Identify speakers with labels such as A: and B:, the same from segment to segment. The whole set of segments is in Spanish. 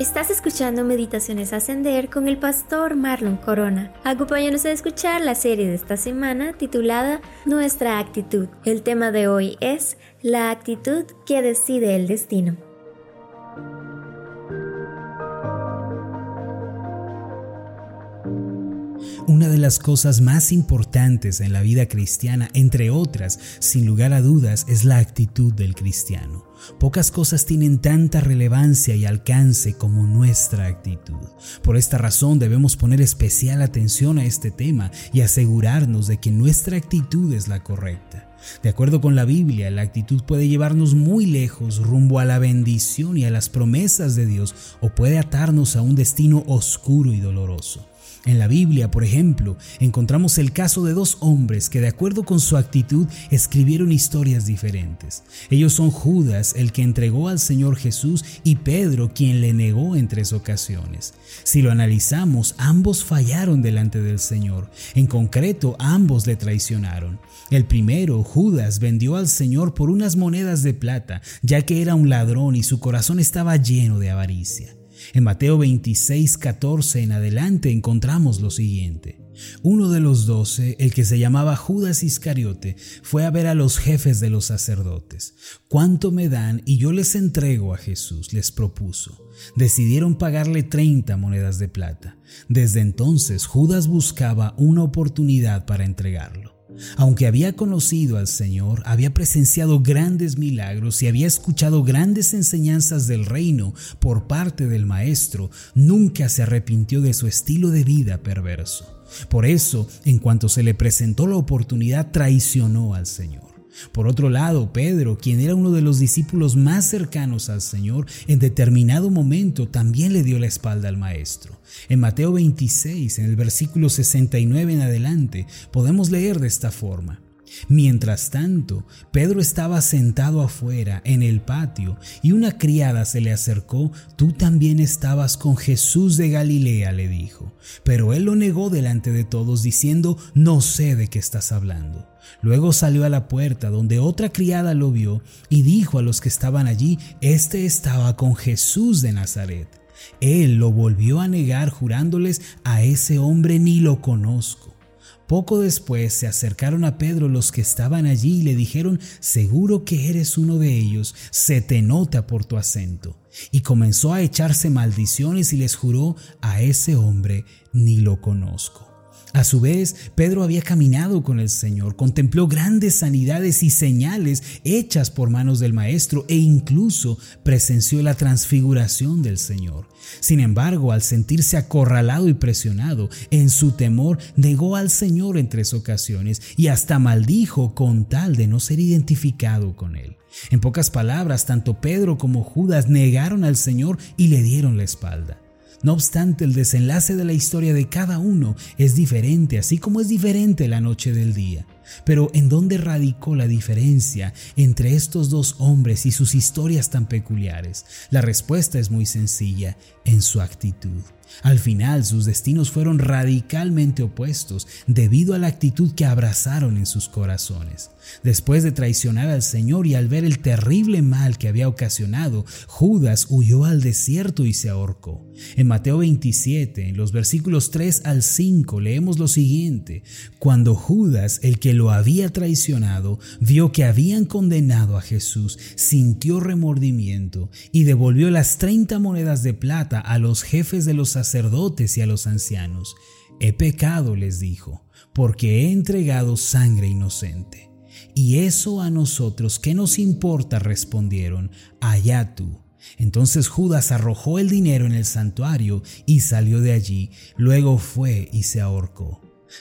A: Estás escuchando Meditaciones Ascender con el pastor Marlon Corona. Acompáñanos a escuchar la serie de esta semana titulada Nuestra actitud. El tema de hoy es la actitud que decide el destino.
B: Una de las cosas más importantes en la vida cristiana, entre otras, sin lugar a dudas, es la actitud del cristiano. Pocas cosas tienen tanta relevancia y alcance como nuestra actitud. Por esta razón debemos poner especial atención a este tema y asegurarnos de que nuestra actitud es la correcta. De acuerdo con la Biblia, la actitud puede llevarnos muy lejos rumbo a la bendición y a las promesas de Dios o puede atarnos a un destino oscuro y doloroso. En la Biblia, por ejemplo, encontramos el caso de dos hombres que de acuerdo con su actitud escribieron historias diferentes. Ellos son Judas, el que entregó al Señor Jesús, y Pedro, quien le negó en tres ocasiones. Si lo analizamos, ambos fallaron delante del Señor. En concreto, ambos le traicionaron. El primero, Judas, vendió al Señor por unas monedas de plata, ya que era un ladrón y su corazón estaba lleno de avaricia. En Mateo 26, 14 en adelante encontramos lo siguiente. Uno de los doce, el que se llamaba Judas Iscariote, fue a ver a los jefes de los sacerdotes. ¿Cuánto me dan y yo les entrego a Jesús? les propuso. Decidieron pagarle 30 monedas de plata. Desde entonces Judas buscaba una oportunidad para entregarlo. Aunque había conocido al Señor, había presenciado grandes milagros y había escuchado grandes enseñanzas del reino por parte del Maestro, nunca se arrepintió de su estilo de vida perverso. Por eso, en cuanto se le presentó la oportunidad, traicionó al Señor. Por otro lado, Pedro, quien era uno de los discípulos más cercanos al Señor, en determinado momento también le dio la espalda al Maestro. En Mateo 26, en el versículo 69 en adelante, podemos leer de esta forma. Mientras tanto, Pedro estaba sentado afuera en el patio y una criada se le acercó. Tú también estabas con Jesús de Galilea, le dijo. Pero él lo negó delante de todos, diciendo, no sé de qué estás hablando. Luego salió a la puerta donde otra criada lo vio y dijo a los que estaban allí, Este estaba con Jesús de Nazaret. Él lo volvió a negar jurándoles, a ese hombre ni lo conozco. Poco después se acercaron a Pedro los que estaban allí y le dijeron, seguro que eres uno de ellos, se te nota por tu acento. Y comenzó a echarse maldiciones y les juró, a ese hombre ni lo conozco. A su vez, Pedro había caminado con el Señor, contempló grandes sanidades y señales hechas por manos del Maestro e incluso presenció la transfiguración del Señor. Sin embargo, al sentirse acorralado y presionado, en su temor negó al Señor en tres ocasiones y hasta maldijo con tal de no ser identificado con él. En pocas palabras, tanto Pedro como Judas negaron al Señor y le dieron la espalda. No obstante, el desenlace de la historia de cada uno es diferente, así como es diferente la noche del día. Pero ¿en dónde radicó la diferencia entre estos dos hombres y sus historias tan peculiares? La respuesta es muy sencilla, en su actitud. Al final sus destinos fueron radicalmente opuestos debido a la actitud que abrazaron en sus corazones. Después de traicionar al Señor y al ver el terrible mal que había ocasionado, Judas huyó al desierto y se ahorcó. En Mateo 27, en los versículos 3 al 5, leemos lo siguiente. Cuando Judas, el que lo había traicionado, vio que habían condenado a Jesús, sintió remordimiento y devolvió las 30 monedas de plata a los jefes de los sacerdotes y a los ancianos. He pecado, les dijo, porque he entregado sangre inocente. Y eso a nosotros, ¿qué nos importa? respondieron, allá tú. Entonces Judas arrojó el dinero en el santuario y salió de allí, luego fue y se ahorcó.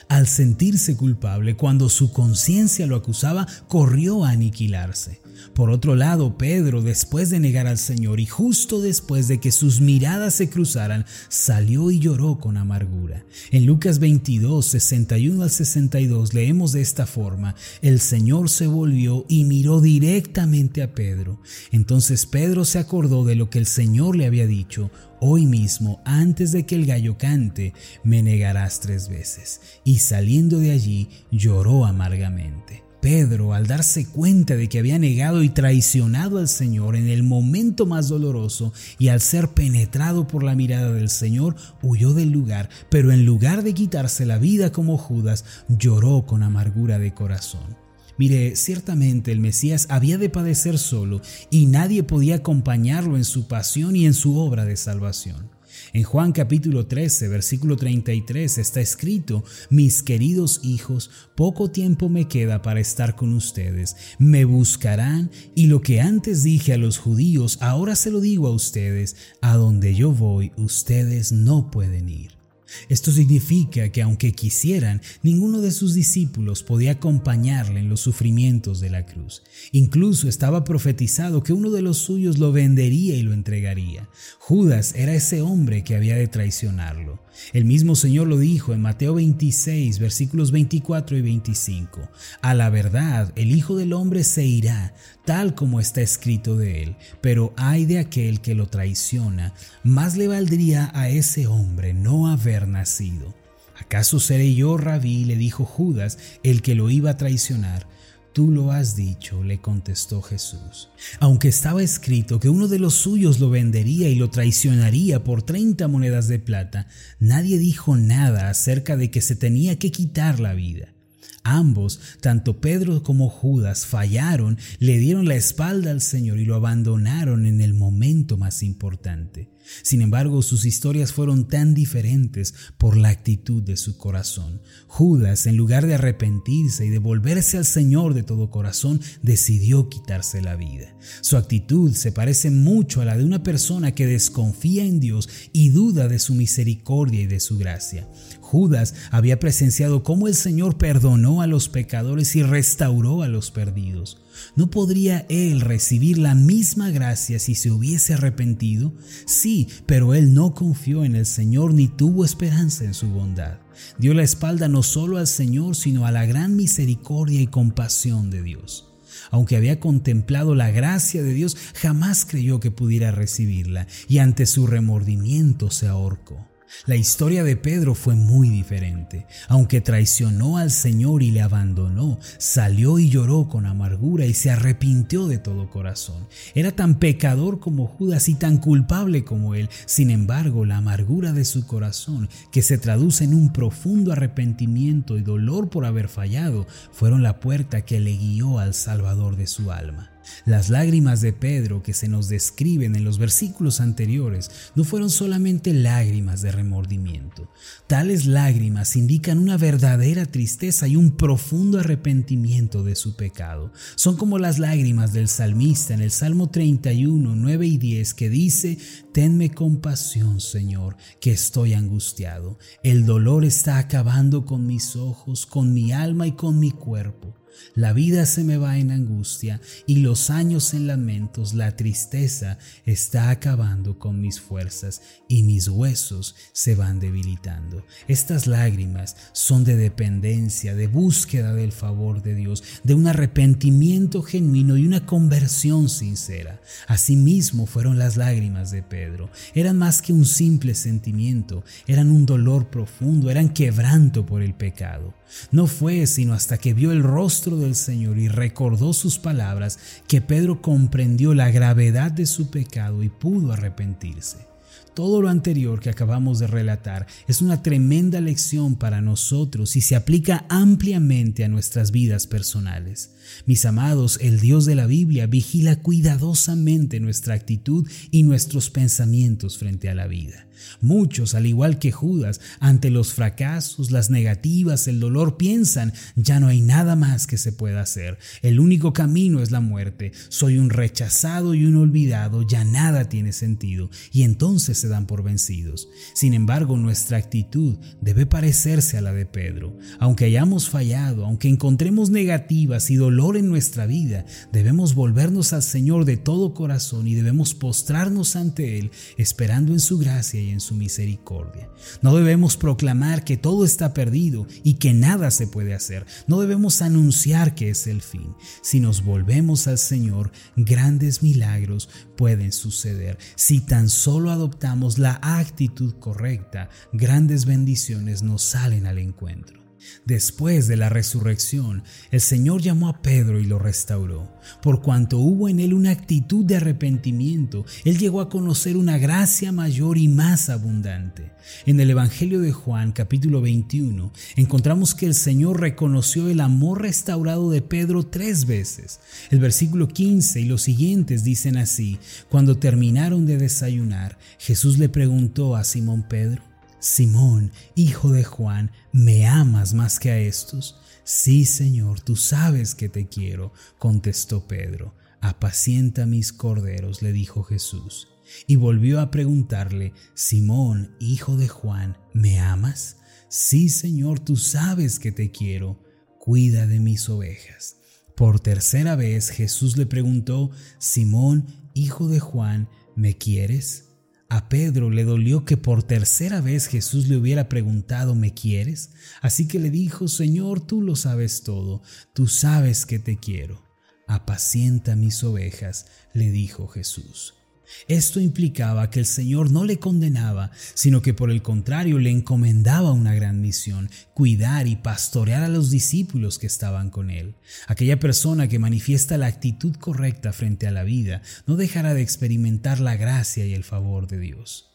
B: Al sentirse culpable, cuando su conciencia lo acusaba, corrió a aniquilarse. Por otro lado, Pedro, después de negar al Señor y justo después de que sus miradas se cruzaran, salió y lloró con amargura. En Lucas 22, 61 al 62 leemos de esta forma, el Señor se volvió y miró directamente a Pedro. Entonces Pedro se acordó de lo que el Señor le había dicho, hoy mismo, antes de que el gallo cante, me negarás tres veces. Y saliendo de allí, lloró amargamente. Pedro, al darse cuenta de que había negado y traicionado al Señor en el momento más doloroso y al ser penetrado por la mirada del Señor, huyó del lugar, pero en lugar de quitarse la vida como Judas, lloró con amargura de corazón. Mire, ciertamente el Mesías había de padecer solo y nadie podía acompañarlo en su pasión y en su obra de salvación. En Juan capítulo 13, versículo 33 está escrito, mis queridos hijos, poco tiempo me queda para estar con ustedes, me buscarán y lo que antes dije a los judíos, ahora se lo digo a ustedes, a donde yo voy, ustedes no pueden ir. Esto significa que aunque quisieran, ninguno de sus discípulos podía acompañarle en los sufrimientos de la cruz. Incluso estaba profetizado que uno de los suyos lo vendería y lo entregaría. Judas era ese hombre que había de traicionarlo. El mismo Señor lo dijo en Mateo 26, versículos 24 y 25. A la verdad, el Hijo del Hombre se irá, tal como está escrito de él, pero hay de aquel que lo traiciona, más le valdría a ese hombre no haber nacido. ¿Acaso seré yo, rabí? le dijo Judas, el que lo iba a traicionar. Tú lo has dicho, le contestó Jesús. Aunque estaba escrito que uno de los suyos lo vendería y lo traicionaría por treinta monedas de plata, nadie dijo nada acerca de que se tenía que quitar la vida. Ambos, tanto Pedro como Judas, fallaron, le dieron la espalda al Señor y lo abandonaron en el momento más importante. Sin embargo, sus historias fueron tan diferentes por la actitud de su corazón. Judas, en lugar de arrepentirse y de volverse al Señor de todo corazón, decidió quitarse la vida. Su actitud se parece mucho a la de una persona que desconfía en Dios y duda de su misericordia y de su gracia. Judas había presenciado cómo el Señor perdonó a los pecadores y restauró a los perdidos. ¿No podría él recibir la misma gracia si se hubiese arrepentido? Sí, pero él no confió en el Señor ni tuvo esperanza en su bondad. Dio la espalda no solo al Señor, sino a la gran misericordia y compasión de Dios. Aunque había contemplado la gracia de Dios, jamás creyó que pudiera recibirla y ante su remordimiento se ahorcó. La historia de Pedro fue muy diferente. Aunque traicionó al Señor y le abandonó, salió y lloró con amargura y se arrepintió de todo corazón. Era tan pecador como Judas y tan culpable como él. Sin embargo, la amargura de su corazón, que se traduce en un profundo arrepentimiento y dolor por haber fallado, fueron la puerta que le guió al Salvador de su alma. Las lágrimas de Pedro que se nos describen en los versículos anteriores no fueron solamente lágrimas de remordimiento. Tales lágrimas indican una verdadera tristeza y un profundo arrepentimiento de su pecado. Son como las lágrimas del salmista en el Salmo 31, 9 y 10 que dice, Tenme compasión, Señor, que estoy angustiado. El dolor está acabando con mis ojos, con mi alma y con mi cuerpo. La vida se me va en angustia y los años en lamentos, la tristeza está acabando con mis fuerzas y mis huesos se van debilitando. Estas lágrimas son de dependencia, de búsqueda del favor de Dios, de un arrepentimiento genuino y una conversión sincera. Asimismo fueron las lágrimas de Pedro. Eran más que un simple sentimiento, eran un dolor profundo, eran quebranto por el pecado. No fue sino hasta que vio el rostro del Señor y recordó sus palabras que Pedro comprendió la gravedad de su pecado y pudo arrepentirse. Todo lo anterior que acabamos de relatar es una tremenda lección para nosotros y se aplica ampliamente a nuestras vidas personales. Mis amados, el Dios de la Biblia vigila cuidadosamente nuestra actitud y nuestros pensamientos frente a la vida. Muchos, al igual que Judas, ante los fracasos, las negativas, el dolor, piensan, ya no hay nada más que se pueda hacer. El único camino es la muerte. Soy un rechazado y un olvidado, ya nada tiene sentido. Y entonces se dan por vencidos. Sin embargo, nuestra actitud debe parecerse a la de Pedro. Aunque hayamos fallado, aunque encontremos negativas y dolor en nuestra vida, debemos volvernos al Señor de todo corazón y debemos postrarnos ante Él, esperando en su gracia en su misericordia. No debemos proclamar que todo está perdido y que nada se puede hacer. No debemos anunciar que es el fin. Si nos volvemos al Señor, grandes milagros pueden suceder. Si tan solo adoptamos la actitud correcta, grandes bendiciones nos salen al encuentro. Después de la resurrección, el Señor llamó a Pedro y lo restauró. Por cuanto hubo en él una actitud de arrepentimiento, él llegó a conocer una gracia mayor y más abundante. En el Evangelio de Juan capítulo 21 encontramos que el Señor reconoció el amor restaurado de Pedro tres veces. El versículo 15 y los siguientes dicen así, cuando terminaron de desayunar, Jesús le preguntó a Simón Pedro, Simón, hijo de Juan, ¿me amas más que a estos? Sí, Señor, tú sabes que te quiero, contestó Pedro. Apacienta mis corderos, le dijo Jesús. Y volvió a preguntarle, Simón, hijo de Juan, ¿me amas? Sí, Señor, tú sabes que te quiero, cuida de mis ovejas. Por tercera vez Jesús le preguntó, Simón, hijo de Juan, ¿me quieres? A Pedro le dolió que por tercera vez Jesús le hubiera preguntado, ¿me quieres? Así que le dijo, Señor, tú lo sabes todo, tú sabes que te quiero. Apacienta mis ovejas, le dijo Jesús. Esto implicaba que el Señor no le condenaba, sino que por el contrario le encomendaba una gran misión, cuidar y pastorear a los discípulos que estaban con él. Aquella persona que manifiesta la actitud correcta frente a la vida no dejará de experimentar la gracia y el favor de Dios.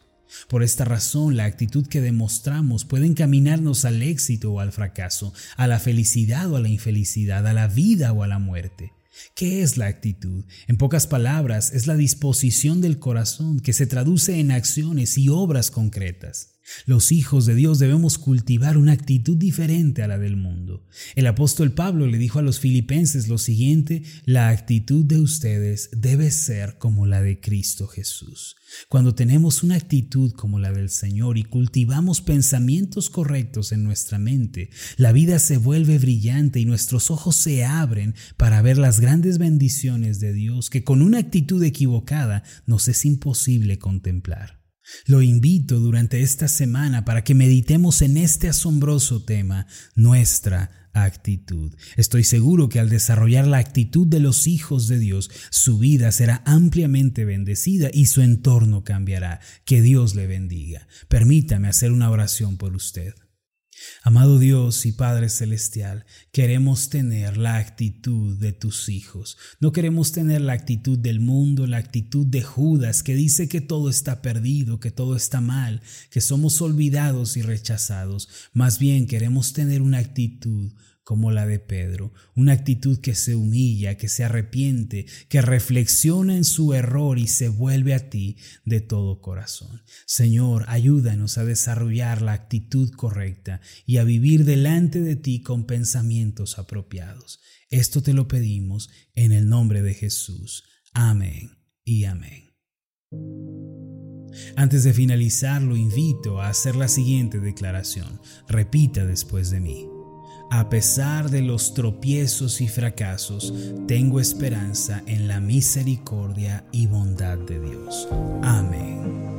B: Por esta razón, la actitud que demostramos puede encaminarnos al éxito o al fracaso, a la felicidad o a la infelicidad, a la vida o a la muerte. ¿Qué es la actitud? En pocas palabras, es la disposición del corazón que se traduce en acciones y obras concretas. Los hijos de Dios debemos cultivar una actitud diferente a la del mundo. El apóstol Pablo le dijo a los filipenses lo siguiente, la actitud de ustedes debe ser como la de Cristo Jesús. Cuando tenemos una actitud como la del Señor y cultivamos pensamientos correctos en nuestra mente, la vida se vuelve brillante y nuestros ojos se abren para ver las grandes bendiciones de Dios que con una actitud equivocada nos es imposible contemplar. Lo invito durante esta semana para que meditemos en este asombroso tema, nuestra actitud. Estoy seguro que al desarrollar la actitud de los hijos de Dios, su vida será ampliamente bendecida y su entorno cambiará. Que Dios le bendiga. Permítame hacer una oración por usted. Amado Dios y Padre Celestial, queremos tener la actitud de tus hijos. No queremos tener la actitud del mundo, la actitud de Judas que dice que todo está perdido, que todo está mal, que somos olvidados y rechazados. Más bien queremos tener una actitud como la de Pedro, una actitud que se humilla, que se arrepiente, que reflexiona en su error y se vuelve a ti de todo corazón. Señor, ayúdanos a desarrollar la actitud correcta y a vivir delante de ti con pensamientos apropiados. Esto te lo pedimos en el nombre de Jesús. Amén y amén. Antes de finalizar, lo invito a hacer la siguiente declaración. Repita después de mí. A pesar de los tropiezos y fracasos, tengo esperanza en la misericordia y bondad de Dios. Amén.